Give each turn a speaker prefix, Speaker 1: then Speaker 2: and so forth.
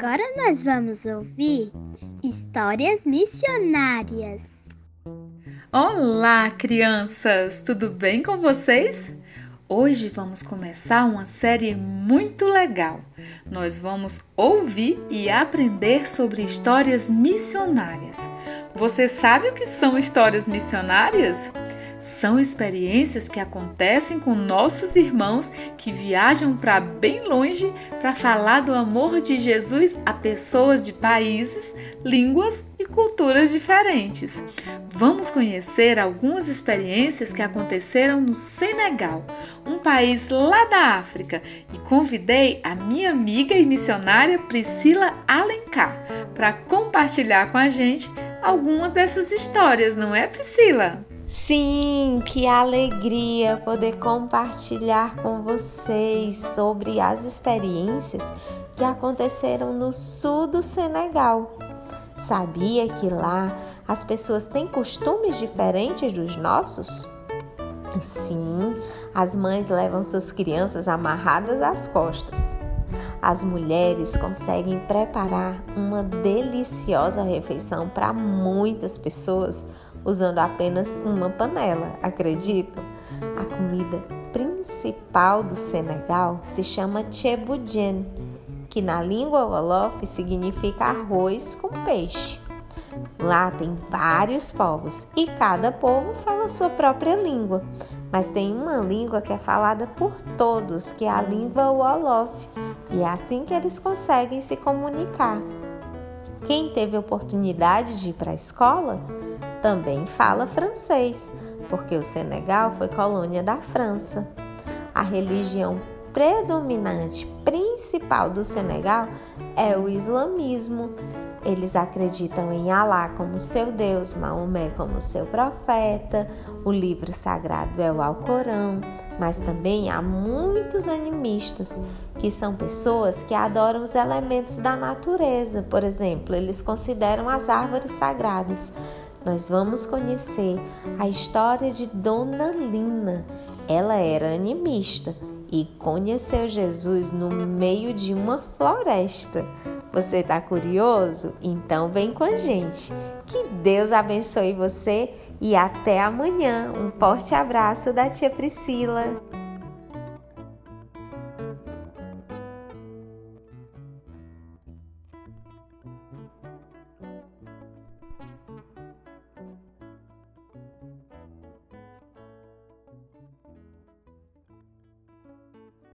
Speaker 1: Agora nós vamos ouvir histórias missionárias.
Speaker 2: Olá, crianças! Tudo bem com vocês? Hoje vamos começar uma série muito legal. Nós vamos ouvir e aprender sobre histórias missionárias. Você sabe o que são histórias missionárias? São experiências que acontecem com nossos irmãos que viajam para bem longe para falar do amor de Jesus a pessoas de países, línguas e culturas diferentes. Vamos conhecer algumas experiências que aconteceram no Senegal, um país lá da África, e convidei a minha amiga e missionária Priscila Alencar para compartilhar com a gente algumas dessas histórias, não é, Priscila?
Speaker 3: Sim, que alegria poder compartilhar com vocês sobre as experiências que aconteceram no sul do Senegal. Sabia que lá as pessoas têm costumes diferentes dos nossos? Sim, as mães levam suas crianças amarradas às costas. As mulheres conseguem preparar uma deliciosa refeição para muitas pessoas usando apenas uma panela, acreditam? A comida principal do Senegal se chama chebudjen, que na língua wolof significa arroz com peixe. Lá tem vários povos e cada povo fala sua própria língua, mas tem uma língua que é falada por todos, que é a língua wolof, e é assim que eles conseguem se comunicar. Quem teve oportunidade de ir para a escola também fala francês, porque o Senegal foi colônia da França. A religião predominante principal do Senegal é o islamismo. Eles acreditam em Alá como seu Deus, Maomé como seu profeta, o livro sagrado é o Alcorão, mas também há muitos animistas, que são pessoas que adoram os elementos da natureza. Por exemplo, eles consideram as árvores sagradas nós vamos conhecer a história de Dona Lina. Ela era animista e conheceu Jesus no meio de uma floresta. Você está curioso? Então vem com a gente. Que Deus abençoe você e até amanhã. Um forte abraço da tia Priscila.